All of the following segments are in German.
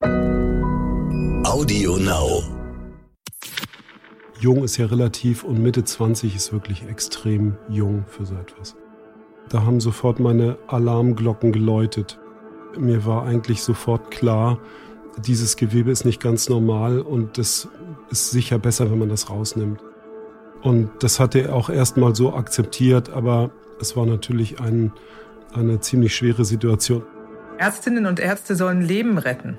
Audio Now. Jung ist ja relativ und Mitte 20 ist wirklich extrem jung für so etwas. Da haben sofort meine Alarmglocken geläutet. Mir war eigentlich sofort klar, dieses Gewebe ist nicht ganz normal und es ist sicher besser, wenn man das rausnimmt. Und das hatte er auch erstmal so akzeptiert, aber es war natürlich ein, eine ziemlich schwere Situation. Ärztinnen und Ärzte sollen Leben retten.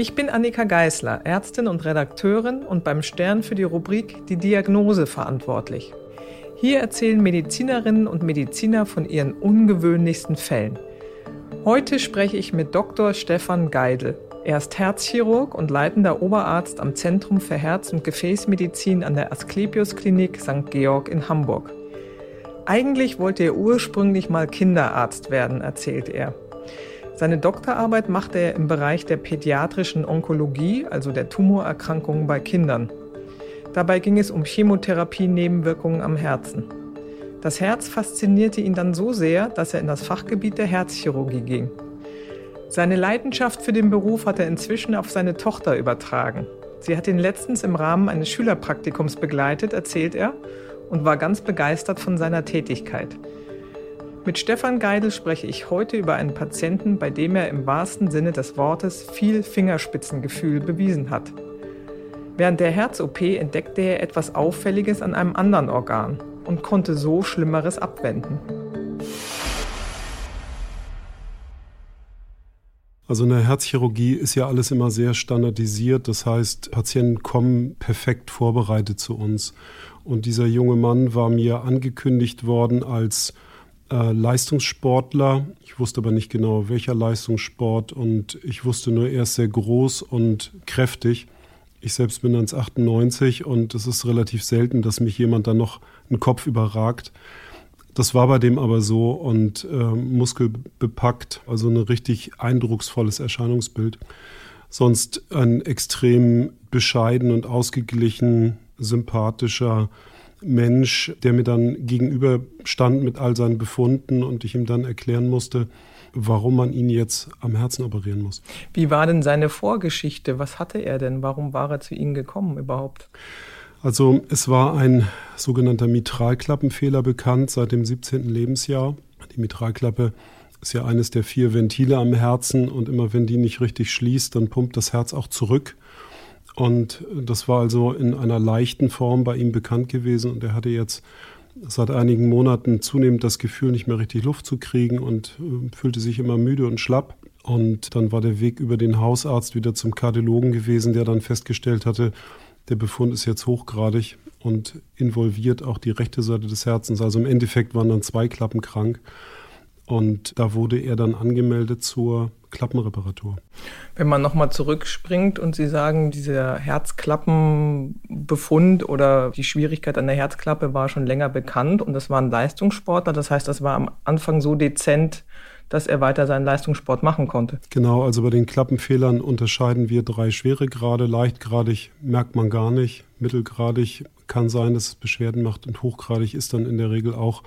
Ich bin Annika Geißler, Ärztin und Redakteurin und beim Stern für die Rubrik Die Diagnose verantwortlich. Hier erzählen Medizinerinnen und Mediziner von ihren ungewöhnlichsten Fällen. Heute spreche ich mit Dr. Stefan Geidel. Er ist Herzchirurg und leitender Oberarzt am Zentrum für Herz- und Gefäßmedizin an der Asklepios Klinik St. Georg in Hamburg. Eigentlich wollte er ursprünglich mal Kinderarzt werden, erzählt er. Seine Doktorarbeit machte er im Bereich der pädiatrischen Onkologie, also der Tumorerkrankungen bei Kindern. Dabei ging es um Chemotherapie-Nebenwirkungen am Herzen. Das Herz faszinierte ihn dann so sehr, dass er in das Fachgebiet der Herzchirurgie ging. Seine Leidenschaft für den Beruf hat er inzwischen auf seine Tochter übertragen. Sie hat ihn letztens im Rahmen eines Schülerpraktikums begleitet, erzählt er, und war ganz begeistert von seiner Tätigkeit. Mit Stefan Geidel spreche ich heute über einen Patienten, bei dem er im wahrsten Sinne des Wortes viel Fingerspitzengefühl bewiesen hat. Während der Herz-OP entdeckte er etwas Auffälliges an einem anderen Organ und konnte so Schlimmeres abwenden. Also in der Herzchirurgie ist ja alles immer sehr standardisiert. Das heißt, Patienten kommen perfekt vorbereitet zu uns. Und dieser junge Mann war mir angekündigt worden als äh, Leistungssportler. Ich wusste aber nicht genau, welcher Leistungssport. Und ich wusste nur, er ist sehr groß und kräftig. Ich selbst bin 1,98 und es ist relativ selten, dass mich jemand dann noch einen Kopf überragt. Das war bei dem aber so und äh, muskelbepackt, also ein richtig eindrucksvolles Erscheinungsbild. Sonst ein extrem bescheiden und ausgeglichen, sympathischer, Mensch, der mir dann gegenüber stand mit all seinen Befunden und ich ihm dann erklären musste, warum man ihn jetzt am Herzen operieren muss. Wie war denn seine Vorgeschichte? Was hatte er denn? Warum war er zu Ihnen gekommen überhaupt? Also es war ein sogenannter Mitralklappenfehler bekannt seit dem 17. Lebensjahr. Die Mitralklappe ist ja eines der vier Ventile am Herzen und immer wenn die nicht richtig schließt, dann pumpt das Herz auch zurück. Und das war also in einer leichten Form bei ihm bekannt gewesen und er hatte jetzt seit einigen Monaten zunehmend das Gefühl, nicht mehr richtig Luft zu kriegen und äh, fühlte sich immer müde und schlapp. Und dann war der Weg über den Hausarzt wieder zum Kardiologen gewesen, der dann festgestellt hatte, der Befund ist jetzt hochgradig und involviert auch die rechte Seite des Herzens. Also im Endeffekt waren dann zwei Klappen krank. Und da wurde er dann angemeldet zur Klappenreparatur. Wenn man nochmal zurückspringt und Sie sagen, dieser Herzklappenbefund oder die Schwierigkeit an der Herzklappe war schon länger bekannt und das war ein Leistungssportler, das heißt, das war am Anfang so dezent, dass er weiter seinen Leistungssport machen konnte. Genau, also bei den Klappenfehlern unterscheiden wir drei Schweregrade. Leichtgradig merkt man gar nicht, mittelgradig kann sein, dass es Beschwerden macht und hochgradig ist dann in der Regel auch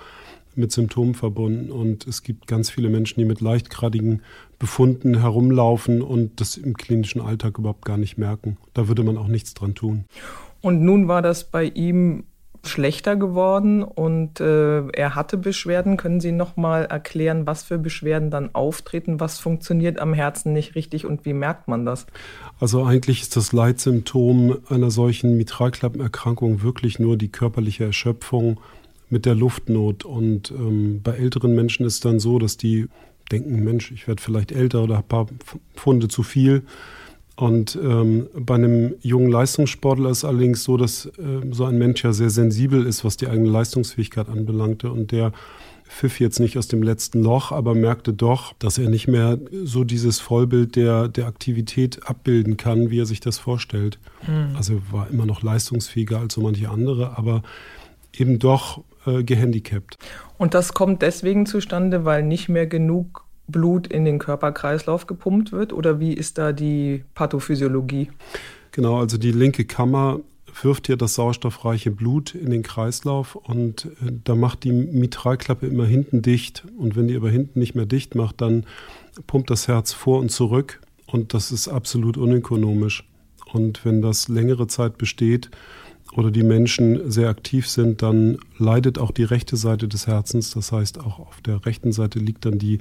mit Symptomen verbunden. Und es gibt ganz viele Menschen, die mit leichtgradigen Befunden herumlaufen und das im klinischen Alltag überhaupt gar nicht merken. Da würde man auch nichts dran tun. Und nun war das bei ihm schlechter geworden und äh, er hatte Beschwerden. Können Sie noch mal erklären, was für Beschwerden dann auftreten? Was funktioniert am Herzen nicht richtig und wie merkt man das? Also eigentlich ist das Leitsymptom einer solchen Mitralklappenerkrankung wirklich nur die körperliche Erschöpfung mit der Luftnot. Und ähm, bei älteren Menschen ist es dann so, dass die denken, Mensch, ich werde vielleicht älter oder ein paar Pfunde zu viel. Und ähm, bei einem jungen Leistungssportler ist es allerdings so, dass äh, so ein Mensch ja sehr sensibel ist, was die eigene Leistungsfähigkeit anbelangte. Und der pfiff jetzt nicht aus dem letzten Loch, aber merkte doch, dass er nicht mehr so dieses Vollbild der, der Aktivität abbilden kann, wie er sich das vorstellt. Mhm. Also war immer noch leistungsfähiger als so manche andere, aber eben doch äh, gehandicapt. Und das kommt deswegen zustande, weil nicht mehr genug Blut in den Körperkreislauf gepumpt wird? Oder wie ist da die Pathophysiologie? Genau, also die linke Kammer wirft ja das sauerstoffreiche Blut in den Kreislauf und äh, da macht die Mitralklappe immer hinten dicht. Und wenn die aber hinten nicht mehr dicht macht, dann pumpt das Herz vor und zurück und das ist absolut unökonomisch. Und wenn das längere Zeit besteht oder die Menschen sehr aktiv sind, dann leidet auch die rechte Seite des Herzens. Das heißt, auch auf der rechten Seite liegt dann die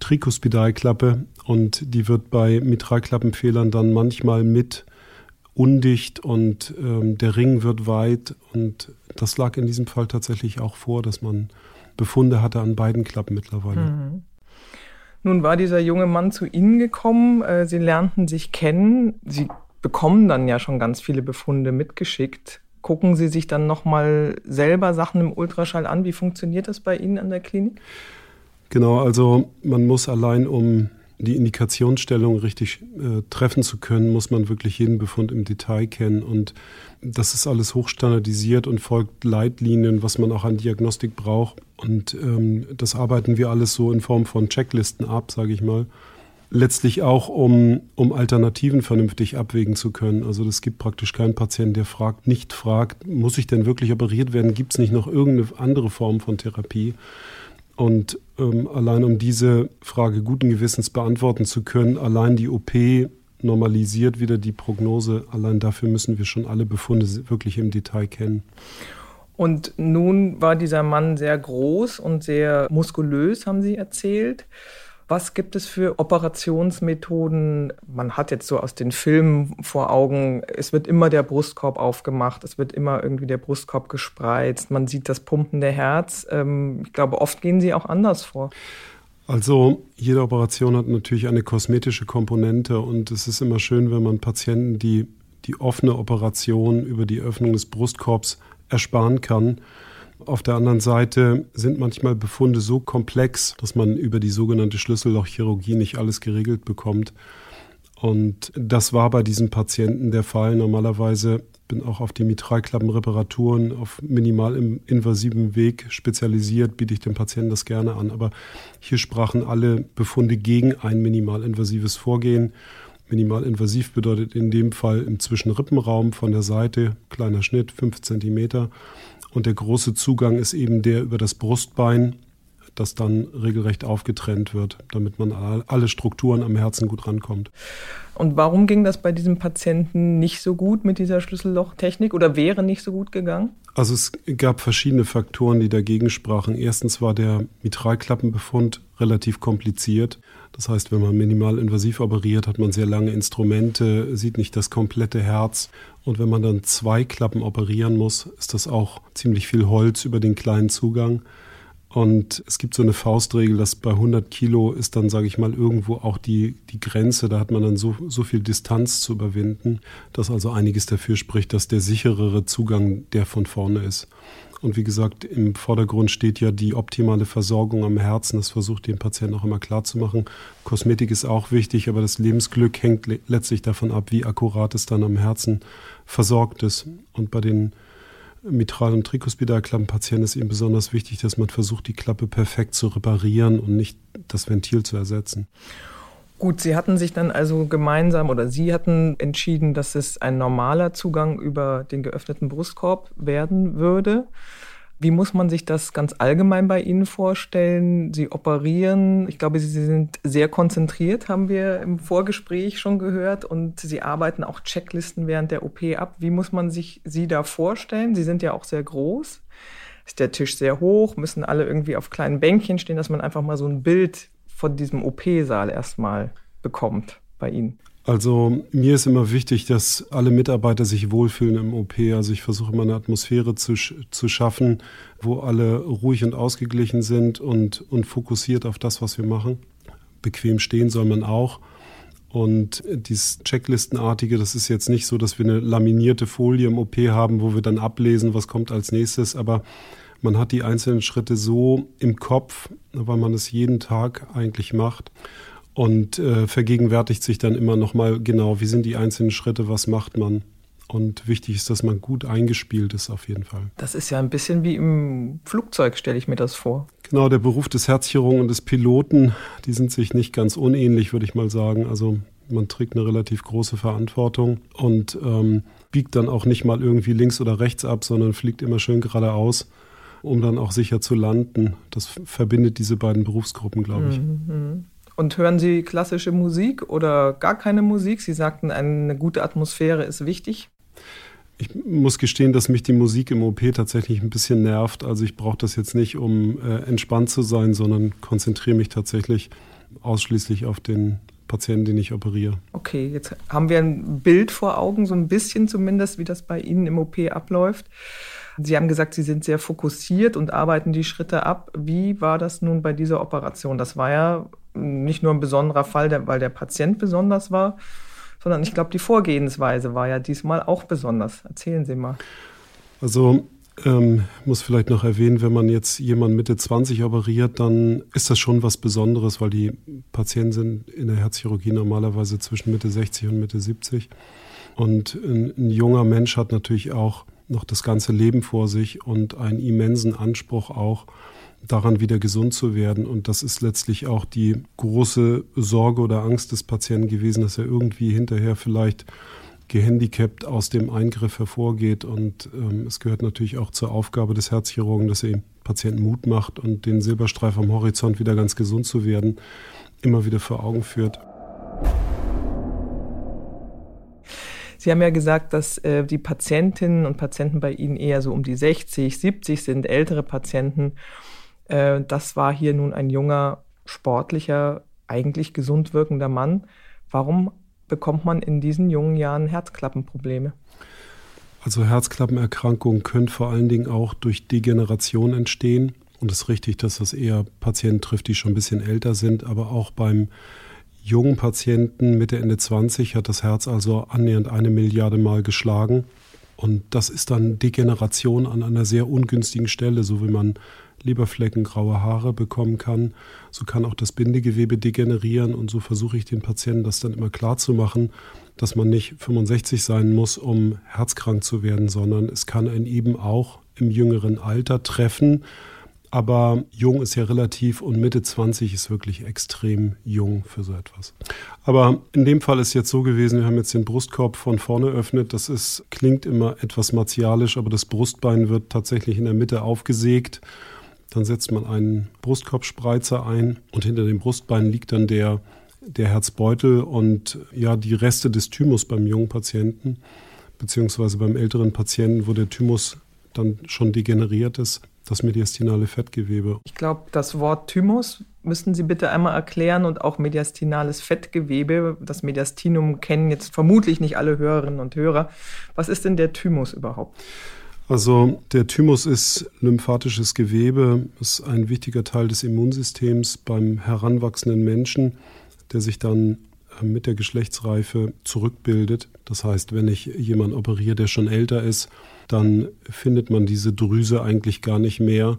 Trikuspidalklappe und die wird bei Mitralklappenfehlern dann manchmal mit undicht und ähm, der Ring wird weit. Und das lag in diesem Fall tatsächlich auch vor, dass man Befunde hatte an beiden Klappen mittlerweile. Mhm. Nun war dieser junge Mann zu Ihnen gekommen, äh, Sie lernten sich kennen, Sie bekommen dann ja schon ganz viele Befunde mitgeschickt. Gucken Sie sich dann nochmal selber Sachen im Ultraschall an? Wie funktioniert das bei Ihnen an der Klinik? Genau, also man muss allein, um die Indikationsstellung richtig äh, treffen zu können, muss man wirklich jeden Befund im Detail kennen. Und das ist alles hochstandardisiert und folgt Leitlinien, was man auch an Diagnostik braucht. Und ähm, das arbeiten wir alles so in Form von Checklisten ab, sage ich mal. Letztlich auch, um, um Alternativen vernünftig abwägen zu können. Also es gibt praktisch keinen Patienten, der fragt, nicht fragt, muss ich denn wirklich operiert werden? Gibt es nicht noch irgendeine andere Form von Therapie? Und ähm, allein um diese Frage guten Gewissens beantworten zu können, allein die OP normalisiert wieder die Prognose. Allein dafür müssen wir schon alle Befunde wirklich im Detail kennen. Und nun war dieser Mann sehr groß und sehr muskulös, haben Sie erzählt. Was gibt es für Operationsmethoden? Man hat jetzt so aus den Filmen vor Augen, es wird immer der Brustkorb aufgemacht, es wird immer irgendwie der Brustkorb gespreizt, man sieht das pumpende Herz. Ähm, ich glaube, oft gehen sie auch anders vor. Also jede Operation hat natürlich eine kosmetische Komponente und es ist immer schön, wenn man Patienten die, die offene Operation über die Öffnung des Brustkorbs ersparen kann auf der anderen Seite sind manchmal Befunde so komplex, dass man über die sogenannte Schlüssellochchirurgie nicht alles geregelt bekommt. Und das war bei diesem Patienten der Fall. Normalerweise bin auch auf die Mitralklappenreparaturen auf minimalinvasivem Weg spezialisiert, biete ich dem Patienten das gerne an. Aber hier sprachen alle Befunde gegen ein minimalinvasives Vorgehen. Minimalinvasiv bedeutet in dem Fall im Zwischenrippenraum von der Seite, kleiner Schnitt, fünf Zentimeter. Und der große Zugang ist eben der über das Brustbein, das dann regelrecht aufgetrennt wird, damit man alle Strukturen am Herzen gut rankommt. Und warum ging das bei diesem Patienten nicht so gut mit dieser Schlüssellochtechnik oder wäre nicht so gut gegangen? Also es gab verschiedene Faktoren, die dagegen sprachen. Erstens war der Mitralklappenbefund relativ kompliziert. Das heißt, wenn man minimal invasiv operiert, hat man sehr lange Instrumente, sieht nicht das komplette Herz. Und wenn man dann zwei Klappen operieren muss, ist das auch ziemlich viel Holz über den kleinen Zugang. Und es gibt so eine Faustregel, dass bei 100 Kilo ist dann, sage ich mal, irgendwo auch die, die Grenze. Da hat man dann so, so viel Distanz zu überwinden, dass also einiges dafür spricht, dass der sicherere Zugang der von vorne ist. Und wie gesagt, im Vordergrund steht ja die optimale Versorgung am Herzen. Das versucht den Patienten auch immer klar zu machen. Kosmetik ist auch wichtig, aber das Lebensglück hängt letztlich davon ab, wie akkurat es dann am Herzen versorgt ist. Und bei den Mitral- und Trikospidalklappenpatienten ist eben besonders wichtig, dass man versucht, die Klappe perfekt zu reparieren und nicht das Ventil zu ersetzen. Gut, Sie hatten sich dann also gemeinsam oder Sie hatten entschieden, dass es ein normaler Zugang über den geöffneten Brustkorb werden würde. Wie muss man sich das ganz allgemein bei Ihnen vorstellen? Sie operieren, ich glaube, Sie sind sehr konzentriert, haben wir im Vorgespräch schon gehört, und Sie arbeiten auch Checklisten während der OP ab. Wie muss man sich Sie da vorstellen? Sie sind ja auch sehr groß. Ist der Tisch sehr hoch? Müssen alle irgendwie auf kleinen Bänkchen stehen, dass man einfach mal so ein Bild von diesem OP-Saal erstmal bekommt bei Ihnen? Also mir ist immer wichtig, dass alle Mitarbeiter sich wohlfühlen im OP. Also ich versuche immer eine Atmosphäre zu, zu schaffen, wo alle ruhig und ausgeglichen sind und, und fokussiert auf das, was wir machen. Bequem stehen soll man auch. Und dieses Checklistenartige, das ist jetzt nicht so, dass wir eine laminierte Folie im OP haben, wo wir dann ablesen, was kommt als nächstes. Aber Man hat die einzelnen Schritte so im Kopf, weil man es jeden Tag eigentlich macht und äh, vergegenwärtigt sich dann immer noch mal genau, wie sind die einzelnen Schritte, was macht man. Und wichtig ist, dass man gut eingespielt ist auf jeden Fall. Das ist ja ein bisschen wie im Flugzeug, stelle ich mir das vor. Genau, der Beruf des Herzchirurgen und des Piloten, die sind sich nicht ganz unähnlich, würde ich mal sagen. Also man trägt eine relativ große Verantwortung und ähm, biegt dann auch nicht mal irgendwie links oder rechts ab, sondern fliegt immer schön geradeaus, um dann auch sicher zu landen. Das verbindet diese beiden Berufsgruppen, glaube ich. Mhm. mhm. Und hören Sie klassische Musik oder gar keine Musik? Sie sagten, eine gute Atmosphäre ist wichtig. Ich muss gestehen, dass mich die Musik im OP tatsächlich ein bisschen nervt. Also ich brauche das jetzt nicht, um äh, entspannt zu sein, sondern konzentriere mich tatsächlich ausschließlich auf den Patienten, den ich operiere. Okay, jetzt haben wir ein Bild vor Augen, so ein bisschen zumindest, wie das bei Ihnen im OP abläuft. Sie haben gesagt, Sie sind sehr fokussiert und arbeiten die Schritte ab. Wie war das nun bei dieser Operation? Das war ja nicht nur ein besonderer Fall, weil der Patient besonders war, sondern ich glaube, die Vorgehensweise war ja diesmal auch besonders. Erzählen Sie mal. Also ähm, muss vielleicht noch erwähnen, wenn man jetzt jemanden Mitte 20 operiert, dann ist das schon was Besonderes, weil die Patienten sind in der Herzchirurgie normalerweise zwischen Mitte 60 und Mitte 70. Und ein, ein junger Mensch hat natürlich auch noch das ganze Leben vor sich und einen immensen Anspruch auch daran wieder gesund zu werden. Und das ist letztlich auch die große Sorge oder Angst des Patienten gewesen, dass er irgendwie hinterher vielleicht gehandicapt aus dem Eingriff hervorgeht. Und ähm, es gehört natürlich auch zur Aufgabe des Herzchirurgen, dass er dem Patienten Mut macht und den Silberstreif am Horizont wieder ganz gesund zu werden, immer wieder vor Augen führt. Sie haben ja gesagt, dass äh, die Patientinnen und Patienten bei Ihnen eher so um die 60, 70 sind, ältere Patienten. Äh, das war hier nun ein junger, sportlicher, eigentlich gesund wirkender Mann. Warum bekommt man in diesen jungen Jahren Herzklappenprobleme? Also Herzklappenerkrankungen können vor allen Dingen auch durch Degeneration entstehen. Und es ist richtig, dass das eher Patienten trifft, die schon ein bisschen älter sind. Aber auch beim jungen Patienten Mitte, Ende 20 hat das Herz also annähernd eine Milliarde Mal geschlagen. Und das ist dann Degeneration an einer sehr ungünstigen Stelle, so wie man Leberflecken, graue Haare bekommen kann. So kann auch das Bindegewebe degenerieren und so versuche ich den Patienten das dann immer klar zu machen, dass man nicht 65 sein muss, um herzkrank zu werden, sondern es kann einen eben auch im jüngeren Alter treffen. Aber jung ist ja relativ und Mitte 20 ist wirklich extrem jung für so etwas. Aber in dem Fall ist jetzt so gewesen, wir haben jetzt den Brustkorb von vorne öffnet. Das ist, klingt immer etwas martialisch, aber das Brustbein wird tatsächlich in der Mitte aufgesägt dann setzt man einen Brustkorbspreizer ein und hinter dem Brustbein liegt dann der, der Herzbeutel und ja, die Reste des Thymus beim jungen Patienten, beziehungsweise beim älteren Patienten, wo der Thymus dann schon degeneriert ist, das mediastinale Fettgewebe. Ich glaube, das Wort Thymus müssten Sie bitte einmal erklären und auch mediastinales Fettgewebe. Das Mediastinum kennen jetzt vermutlich nicht alle Hörerinnen und Hörer. Was ist denn der Thymus überhaupt? Also der Thymus ist lymphatisches Gewebe, ist ein wichtiger Teil des Immunsystems beim heranwachsenden Menschen, der sich dann mit der Geschlechtsreife zurückbildet. Das heißt, wenn ich jemanden operiere, der schon älter ist, dann findet man diese Drüse eigentlich gar nicht mehr.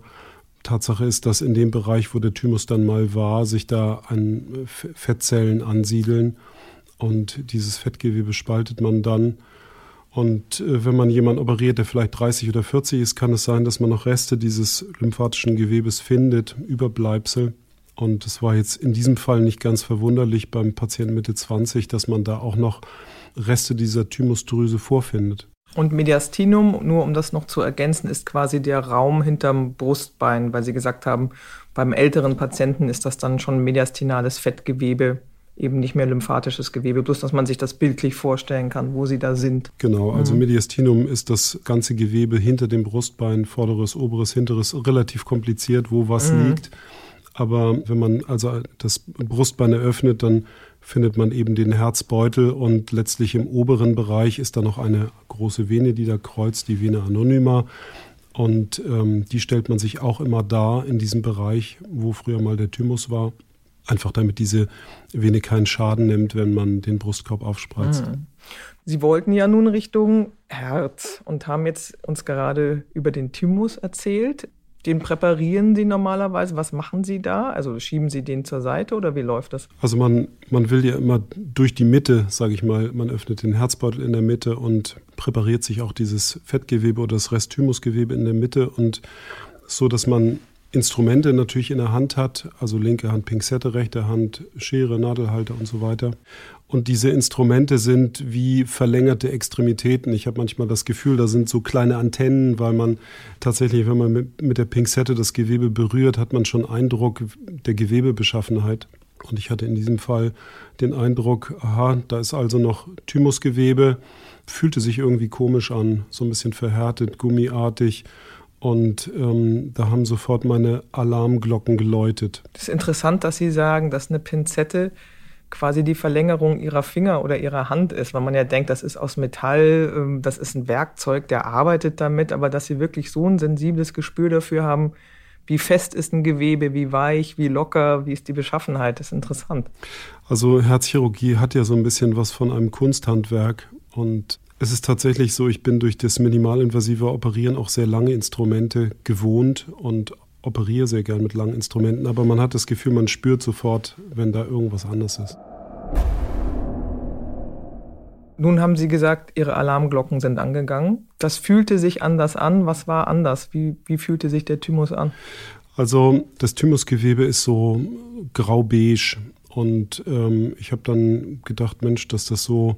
Tatsache ist, dass in dem Bereich, wo der Thymus dann mal war, sich da an Fettzellen ansiedeln und dieses Fettgewebe spaltet man dann und äh, wenn man jemanden operiert, der vielleicht 30 oder 40 ist, kann es sein, dass man noch Reste dieses lymphatischen Gewebes findet, Überbleibsel. Und es war jetzt in diesem Fall nicht ganz verwunderlich beim Patienten Mitte 20, dass man da auch noch Reste dieser Thymusdrüse vorfindet. Und Mediastinum, nur um das noch zu ergänzen, ist quasi der Raum hinterm Brustbein, weil Sie gesagt haben, beim älteren Patienten ist das dann schon mediastinales Fettgewebe, eben nicht mehr lymphatisches Gewebe, bloß dass man sich das bildlich vorstellen kann, wo sie da sind. Genau, also mhm. Mediastinum ist das ganze Gewebe hinter dem Brustbein, vorderes, oberes, hinteres, relativ kompliziert, wo was mhm. liegt. Aber wenn man also das Brustbein eröffnet, dann findet man eben den Herzbeutel und letztlich im oberen Bereich ist da noch eine große Vene, die da kreuzt, die Vene anonyma. Und ähm, die stellt man sich auch immer da in diesem Bereich, wo früher mal der Thymus war. Einfach damit diese Vene keinen Schaden nimmt, wenn man den Brustkorb aufspreizt. Mhm. Sie wollten ja nun Richtung Herz und haben jetzt uns gerade über den Thymus erzählt. Den präparieren Sie normalerweise. Was machen Sie da? Also schieben Sie den zur Seite oder wie läuft das? Also man, man will ja immer durch die Mitte, sage ich mal, man öffnet den Herzbeutel in der Mitte und präpariert sich auch dieses Fettgewebe oder das Restthymusgewebe in der Mitte und so, dass man Instrumente natürlich in der Hand hat, also linke Hand Pinzette, rechte Hand Schere, Nadelhalter und so weiter. Und diese Instrumente sind wie verlängerte Extremitäten. Ich habe manchmal das Gefühl, da sind so kleine Antennen, weil man tatsächlich, wenn man mit, der Pinzette das Gewebe berührt, hat man schon Eindruck der Gewebebeschaffenheit. Und ich hatte in diesem Fall den Eindruck, aha, da ist also noch Thymusgewebe, fühlte sich irgendwie komisch an, so ein bisschen verhärtet, gummiartig. Und ähm, da haben sofort meine Alarmglocken geläutet. Das ist interessant, dass Sie sagen, dass eine Pinzette quasi die Verlängerung ihrer Finger oder ihrer Hand ist, weil man ja denkt, das ist aus Metall, ähm, das ist ein Werkzeug, der arbeitet damit, aber dass sie wirklich so ein sensibles Gespür dafür haben, wie fest ist ein Gewebe, wie weich, wie locker, wie ist die Beschaffenheit, das ist interessant. Also Herzchirurgie hat ja so ein bisschen was von einem Kunsthandwerk und es ist tatsächlich so, ich bin durch das minimalinvasive Operieren auch sehr lange Instrumente gewohnt und operiere sehr gern mit langen Instrumenten, aber man hat das Gefühl, man spürt sofort, wenn da irgendwas anders ist. Nun haben Sie gesagt, Ihre Alarmglocken sind angegangen. Das fühlte sich anders an. Was war anders? Wie, wie fühlte sich der Thymus an? Also das Thymusgewebe ist so grau-beige und ähm, ich habe dann gedacht, Mensch, dass das so,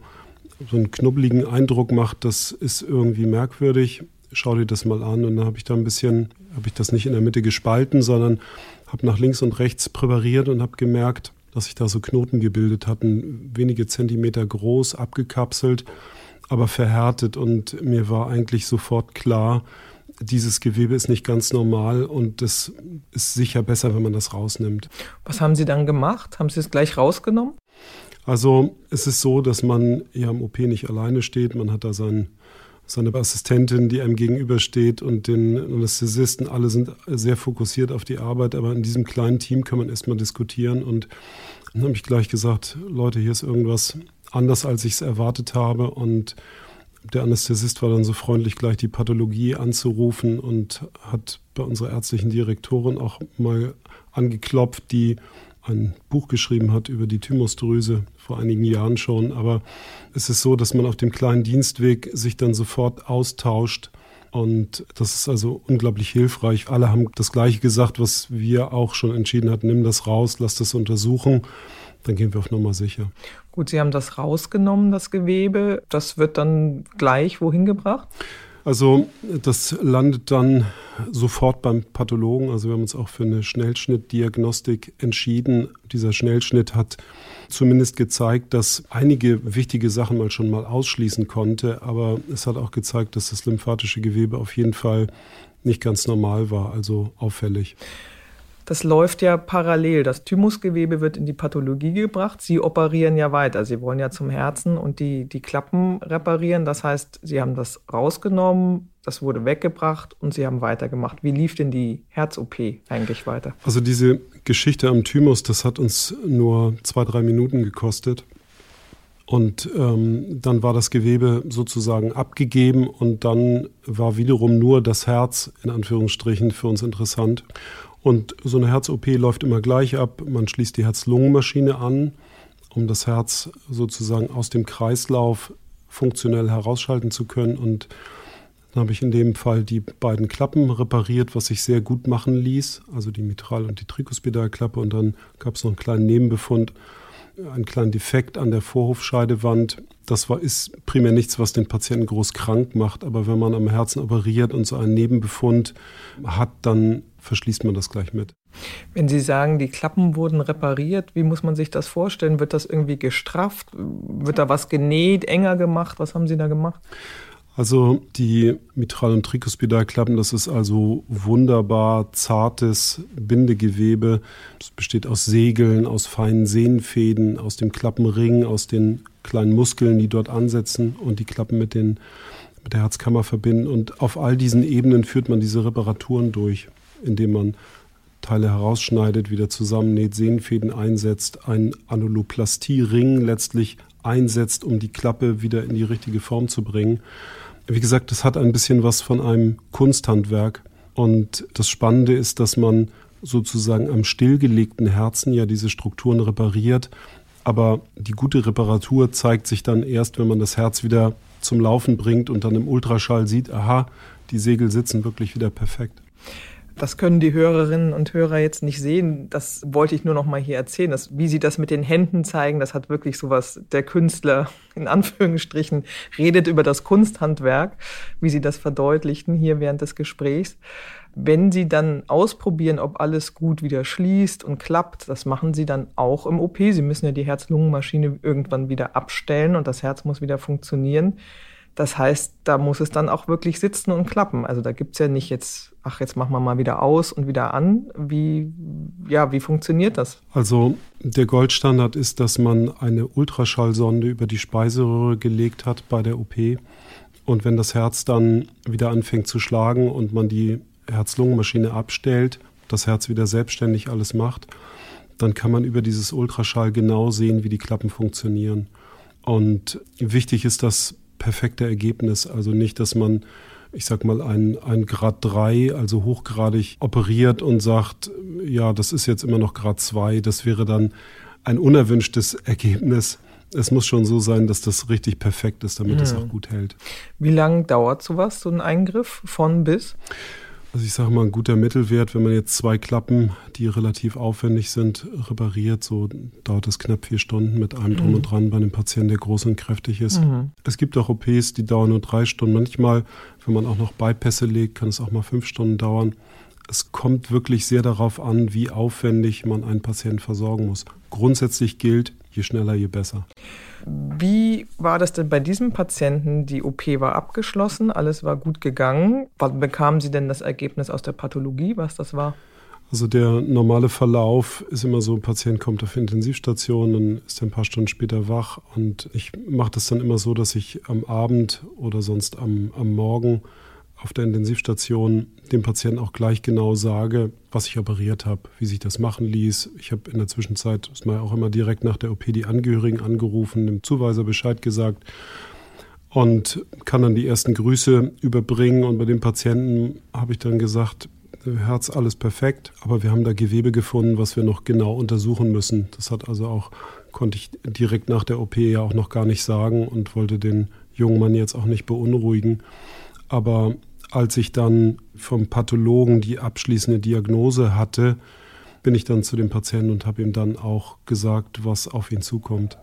so einen knubbeligen Eindruck macht, das ist irgendwie merkwürdig schau dir das mal an. Und dann habe ich da ein bisschen, habe ich das nicht in der Mitte gespalten, sondern habe nach links und rechts präpariert und habe gemerkt, dass sich da so Knoten gebildet hatten, wenige Zentimeter groß, abgekapselt, aber verhärtet. Und mir war eigentlich sofort klar, dieses Gewebe ist nicht ganz normal und das ist sicher besser, wenn man das rausnimmt. Was haben Sie dann gemacht? Haben Sie es gleich rausgenommen? Also es ist so, dass man ja im OP nicht alleine steht. Man hat da seinen seine Assistentin, die einem gegenübersteht und den Anästhesisten, alle sind sehr fokussiert auf die Arbeit, aber in diesem kleinen Team kann man erstmal diskutieren und dann habe ich gleich gesagt, Leute, hier ist irgendwas anders, als ich es erwartet habe und der Anästhesist war dann so freundlich, gleich die Pathologie anzurufen und hat bei unserer ärztlichen Direktorin auch mal angeklopft, die ein Buch geschrieben hat über die Thymusdrüse vor einigen Jahren schon. Aber es ist so, dass man auf dem kleinen Dienstweg sich dann sofort austauscht. Und das ist also unglaublich hilfreich. Alle haben das Gleiche gesagt, was wir auch schon entschieden hatten. Nimm das raus, lass das untersuchen. Dann gehen wir auf Nummer sicher. Gut, Sie haben das rausgenommen, das Gewebe. Das wird dann gleich wohin gebracht? Also das landet dann sofort beim Pathologen. Also wir haben uns auch für eine Schnellschnittdiagnostik entschieden. Dieser Schnellschnitt hat zumindest gezeigt, dass einige wichtige Sachen mal schon mal ausschließen konnte, aber es hat auch gezeigt, dass das lymphatische Gewebe auf jeden Fall nicht ganz normal war, also auffällig. Das läuft ja parallel. Das Thymusgewebe wird in die Pathologie gebracht. Sie operieren ja weiter. Sie wollen ja zum Herzen und die, die Klappen reparieren. Das heißt, Sie haben das rausgenommen, das wurde weggebracht und Sie haben weitergemacht. Wie lief denn die Herz-OP eigentlich weiter? Also diese Geschichte am Thymus, das hat uns nur zwei, drei Minuten gekostet. Und ähm, dann war das Gewebe sozusagen abgegeben und dann war wiederum nur das Herz in Anführungsstrichen für uns interessant. Und so eine Herz-OP läuft immer gleich ab. Man schließt die Herz-Lungen-Maschine an, um das Herz sozusagen aus dem Kreislauf funktionell herausschalten zu können. Und dann habe ich in dem Fall die beiden Klappen repariert, was sich sehr gut machen ließ, also die Mitral- und die Trikospedalklappe. Und dann gab es noch einen kleinen Nebenbefund, einen kleinen Defekt an der Vorhofscheidewand. Das war, ist primär nichts, was den Patienten groß krank macht, aber wenn man am Herzen operiert und so einen Nebenbefund hat, dann verschließt man das gleich mit. Wenn Sie sagen, die Klappen wurden repariert, wie muss man sich das vorstellen? Wird das irgendwie gestrafft? Wird da was genäht, enger gemacht? Was haben Sie da gemacht? Also die Mitral- und Trikospedalklappen, das ist also wunderbar zartes Bindegewebe. Es besteht aus Segeln, aus feinen Sehnenfäden, aus dem Klappenring, aus den kleinen Muskeln, die dort ansetzen und die Klappen mit, den, mit der Herzkammer verbinden. Und auf all diesen Ebenen führt man diese Reparaturen durch, indem man Teile herausschneidet, wieder zusammennäht, Sehnenfäden einsetzt, einen Anuloplastie-Ring letztlich einsetzt, um die Klappe wieder in die richtige Form zu bringen. Wie gesagt, das hat ein bisschen was von einem Kunsthandwerk. Und das Spannende ist, dass man sozusagen am stillgelegten Herzen ja diese Strukturen repariert. Aber die gute Reparatur zeigt sich dann erst, wenn man das Herz wieder zum Laufen bringt und dann im Ultraschall sieht, aha, die Segel sitzen wirklich wieder perfekt. Das können die Hörerinnen und Hörer jetzt nicht sehen. Das wollte ich nur noch mal hier erzählen. Das, wie Sie das mit den Händen zeigen, das hat wirklich sowas. Der Künstler in Anführungsstrichen redet über das Kunsthandwerk, wie Sie das verdeutlichten hier während des Gesprächs. Wenn Sie dann ausprobieren, ob alles gut wieder schließt und klappt, das machen Sie dann auch im OP. Sie müssen ja die Herz-Lungen-Maschine irgendwann wieder abstellen und das Herz muss wieder funktionieren. Das heißt, da muss es dann auch wirklich sitzen und klappen. Also da gibt's ja nicht jetzt, ach, jetzt machen wir mal wieder aus und wieder an. Wie, ja, wie funktioniert das? Also der Goldstandard ist, dass man eine Ultraschallsonde über die Speiseröhre gelegt hat bei der OP. Und wenn das Herz dann wieder anfängt zu schlagen und man die Herz-Lungen-Maschine abstellt, das Herz wieder selbstständig alles macht, dann kann man über dieses Ultraschall genau sehen, wie die Klappen funktionieren. Und wichtig ist das perfekte Ergebnis, also nicht, dass man ich sag mal, ein, ein Grad 3, also hochgradig operiert und sagt, ja, das ist jetzt immer noch Grad 2, das wäre dann ein unerwünschtes Ergebnis. Es muss schon so sein, dass das richtig perfekt ist, damit es auch gut hält. Wie lange dauert sowas, so ein Eingriff von bis? Also ich sage mal, ein guter Mittelwert, wenn man jetzt zwei Klappen, die relativ aufwendig sind, repariert, so dauert es knapp vier Stunden mit allem drum mhm. und dran bei einem Patienten, der groß und kräftig ist. Mhm. Es gibt auch OPs, die dauern nur drei Stunden. Manchmal, wenn man auch noch Bypässe legt, kann es auch mal fünf Stunden dauern. Es kommt wirklich sehr darauf an, wie aufwendig man einen Patienten versorgen muss. Grundsätzlich gilt, je schneller, je besser. Wie war das denn bei diesem Patienten? Die OP war abgeschlossen, alles war gut gegangen. Wann bekamen Sie denn das Ergebnis aus der Pathologie, was das war? Also der normale Verlauf ist immer so, ein Patient kommt auf Intensivstation, dann ist er ein paar Stunden später wach und ich mache das dann immer so, dass ich am Abend oder sonst am, am Morgen auf der Intensivstation dem Patienten auch gleich genau sage, was ich operiert habe, wie sich das machen ließ. Ich habe in der Zwischenzeit, ist mal auch immer direkt nach der OP die Angehörigen angerufen, dem Zuweiser Bescheid gesagt und kann dann die ersten Grüße überbringen. Und bei dem Patienten habe ich dann gesagt, Herz alles perfekt, aber wir haben da Gewebe gefunden, was wir noch genau untersuchen müssen. Das hat also auch, konnte ich direkt nach der OP ja auch noch gar nicht sagen und wollte den jungen Mann jetzt auch nicht beunruhigen. Aber als ich dann vom Pathologen die abschließende Diagnose hatte, bin ich dann zu dem Patienten und habe ihm dann auch gesagt, was auf ihn zukommt.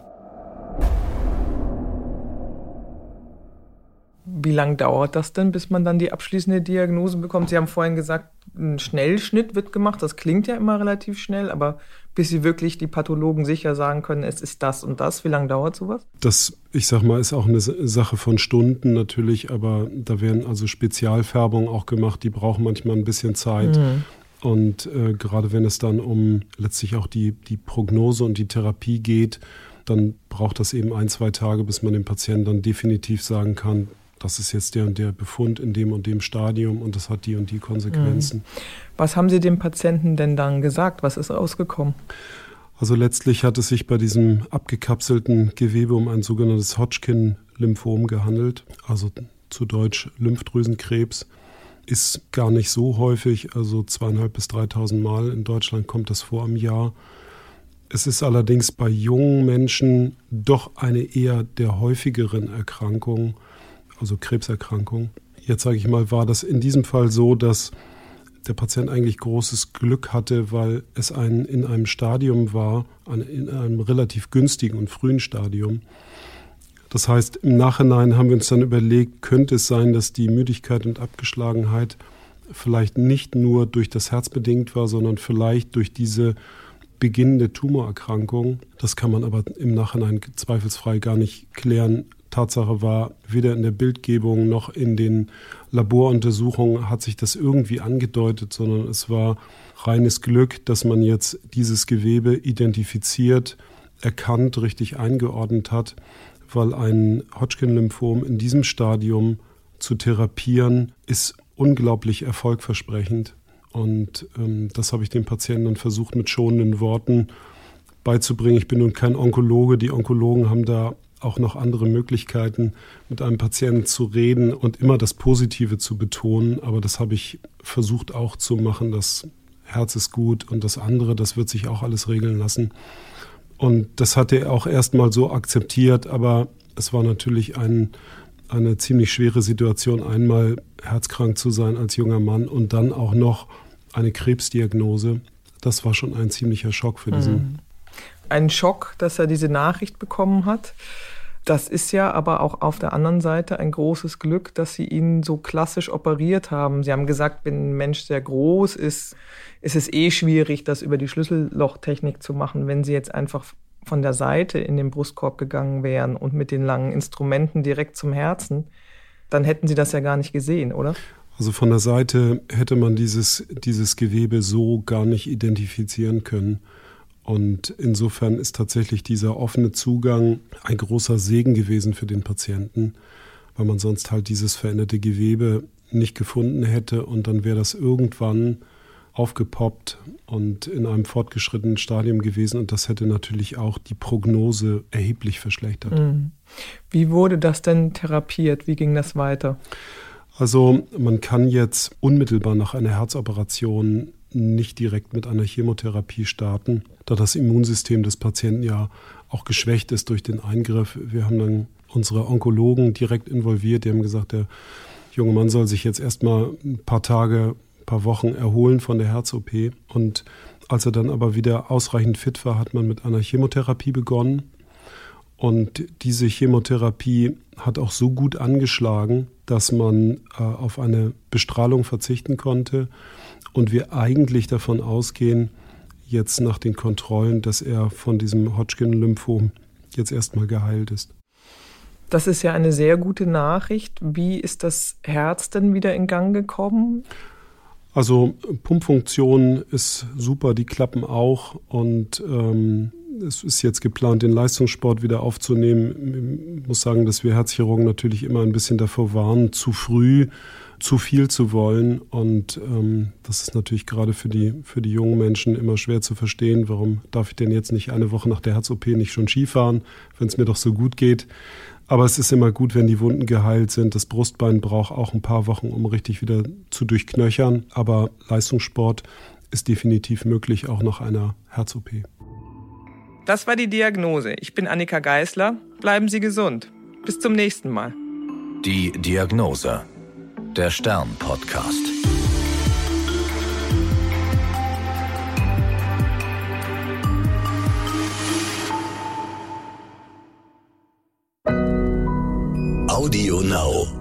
Wie lange dauert das denn, bis man dann die abschließende Diagnose bekommt? Sie haben vorhin gesagt, ein Schnellschnitt wird gemacht. Das klingt ja immer relativ schnell, aber bis Sie wirklich die Pathologen sicher sagen können, es ist das und das, wie lange dauert sowas? Das, ich sag mal, ist auch eine Sache von Stunden natürlich, aber da werden also Spezialfärbungen auch gemacht, die brauchen manchmal ein bisschen Zeit. Mhm. Und äh, gerade wenn es dann um letztlich auch die, die Prognose und die Therapie geht, dann braucht das eben ein, zwei Tage, bis man dem Patienten dann definitiv sagen kann, das ist jetzt der und der Befund in dem und dem Stadium und das hat die und die Konsequenzen. Mhm. Was haben Sie dem Patienten denn dann gesagt? Was ist rausgekommen? Also letztlich hat es sich bei diesem abgekapselten Gewebe um ein sogenanntes Hodgkin-Lymphom gehandelt, also zu Deutsch Lymphdrüsenkrebs. Ist gar nicht so häufig, also zweieinhalb bis dreitausend Mal in Deutschland kommt das vor im Jahr. Es ist allerdings bei jungen Menschen doch eine eher der häufigeren Erkrankung also Krebserkrankung. Jetzt sage ich mal, war das in diesem Fall so, dass der Patient eigentlich großes Glück hatte, weil es ein, in einem Stadium war, in einem relativ günstigen und frühen Stadium. Das heißt, im Nachhinein haben wir uns dann überlegt, könnte es sein, dass die Müdigkeit und Abgeschlagenheit vielleicht nicht nur durch das Herz bedingt war, sondern vielleicht durch diese beginnende Tumorerkrankung. Das kann man aber im Nachhinein zweifelsfrei gar nicht klären. Tatsache war, weder in der Bildgebung noch in den Laboruntersuchungen hat sich das irgendwie angedeutet, sondern es war reines Glück, dass man jetzt dieses Gewebe identifiziert, erkannt, richtig eingeordnet hat, weil ein Hodgkin-Lymphom in diesem Stadium zu therapieren ist unglaublich erfolgversprechend. Und ähm, das habe ich den Patienten dann versucht mit schonenden Worten beizubringen. Ich bin nun kein Onkologe. Die Onkologen haben da auch noch andere Möglichkeiten, mit einem Patienten zu reden und immer das Positive zu betonen. Aber das habe ich versucht auch zu machen. Das Herz ist gut und das andere, das wird sich auch alles regeln lassen. Und das hat er auch erstmal so akzeptiert, aber es war natürlich ein, eine ziemlich schwere Situation, einmal herzkrank zu sein als junger Mann und dann auch noch eine Krebsdiagnose. Das war schon ein ziemlicher Schock für diesen. Mhm. Ein Schock, dass er diese Nachricht bekommen hat. Das ist ja aber auch auf der anderen Seite ein großes Glück, dass Sie ihn so klassisch operiert haben. Sie haben gesagt, wenn ein Mensch sehr groß ist, ist es eh schwierig, das über die Schlüssellochtechnik zu machen. Wenn Sie jetzt einfach von der Seite in den Brustkorb gegangen wären und mit den langen Instrumenten direkt zum Herzen, dann hätten Sie das ja gar nicht gesehen, oder? Also von der Seite hätte man dieses, dieses Gewebe so gar nicht identifizieren können. Und insofern ist tatsächlich dieser offene Zugang ein großer Segen gewesen für den Patienten, weil man sonst halt dieses veränderte Gewebe nicht gefunden hätte und dann wäre das irgendwann aufgepoppt und in einem fortgeschrittenen Stadium gewesen und das hätte natürlich auch die Prognose erheblich verschlechtert. Mhm. Wie wurde das denn therapiert? Wie ging das weiter? Also man kann jetzt unmittelbar nach einer Herzoperation nicht direkt mit einer Chemotherapie starten, da das Immunsystem des Patienten ja auch geschwächt ist durch den Eingriff. Wir haben dann unsere Onkologen direkt involviert. Die haben gesagt, der junge Mann soll sich jetzt erstmal ein paar Tage, ein paar Wochen erholen von der Herz-OP. Und als er dann aber wieder ausreichend fit war, hat man mit einer Chemotherapie begonnen. Und diese Chemotherapie hat auch so gut angeschlagen, dass man äh, auf eine Bestrahlung verzichten konnte und wir eigentlich davon ausgehen, jetzt nach den Kontrollen, dass er von diesem Hodgkin-Lymphom jetzt erstmal geheilt ist. Das ist ja eine sehr gute Nachricht. Wie ist das Herz denn wieder in Gang gekommen? Also Pumpfunktion ist super, die klappen auch und ähm, es ist jetzt geplant, den Leistungssport wieder aufzunehmen. Ich muss sagen, dass wir Herzchirurgen natürlich immer ein bisschen davor warnen, zu früh zu viel zu wollen. Und ähm, das ist natürlich gerade für die, für die jungen Menschen immer schwer zu verstehen. Warum darf ich denn jetzt nicht eine Woche nach der Herz-OP nicht schon Skifahren, wenn es mir doch so gut geht? Aber es ist immer gut, wenn die Wunden geheilt sind. Das Brustbein braucht auch ein paar Wochen, um richtig wieder zu durchknöchern. Aber Leistungssport ist definitiv möglich, auch nach einer Herz-OP. Das war die Diagnose. Ich bin Annika Geißler. Bleiben Sie gesund. Bis zum nächsten Mal. Die Diagnose der Stern-Podcast. Audio Now.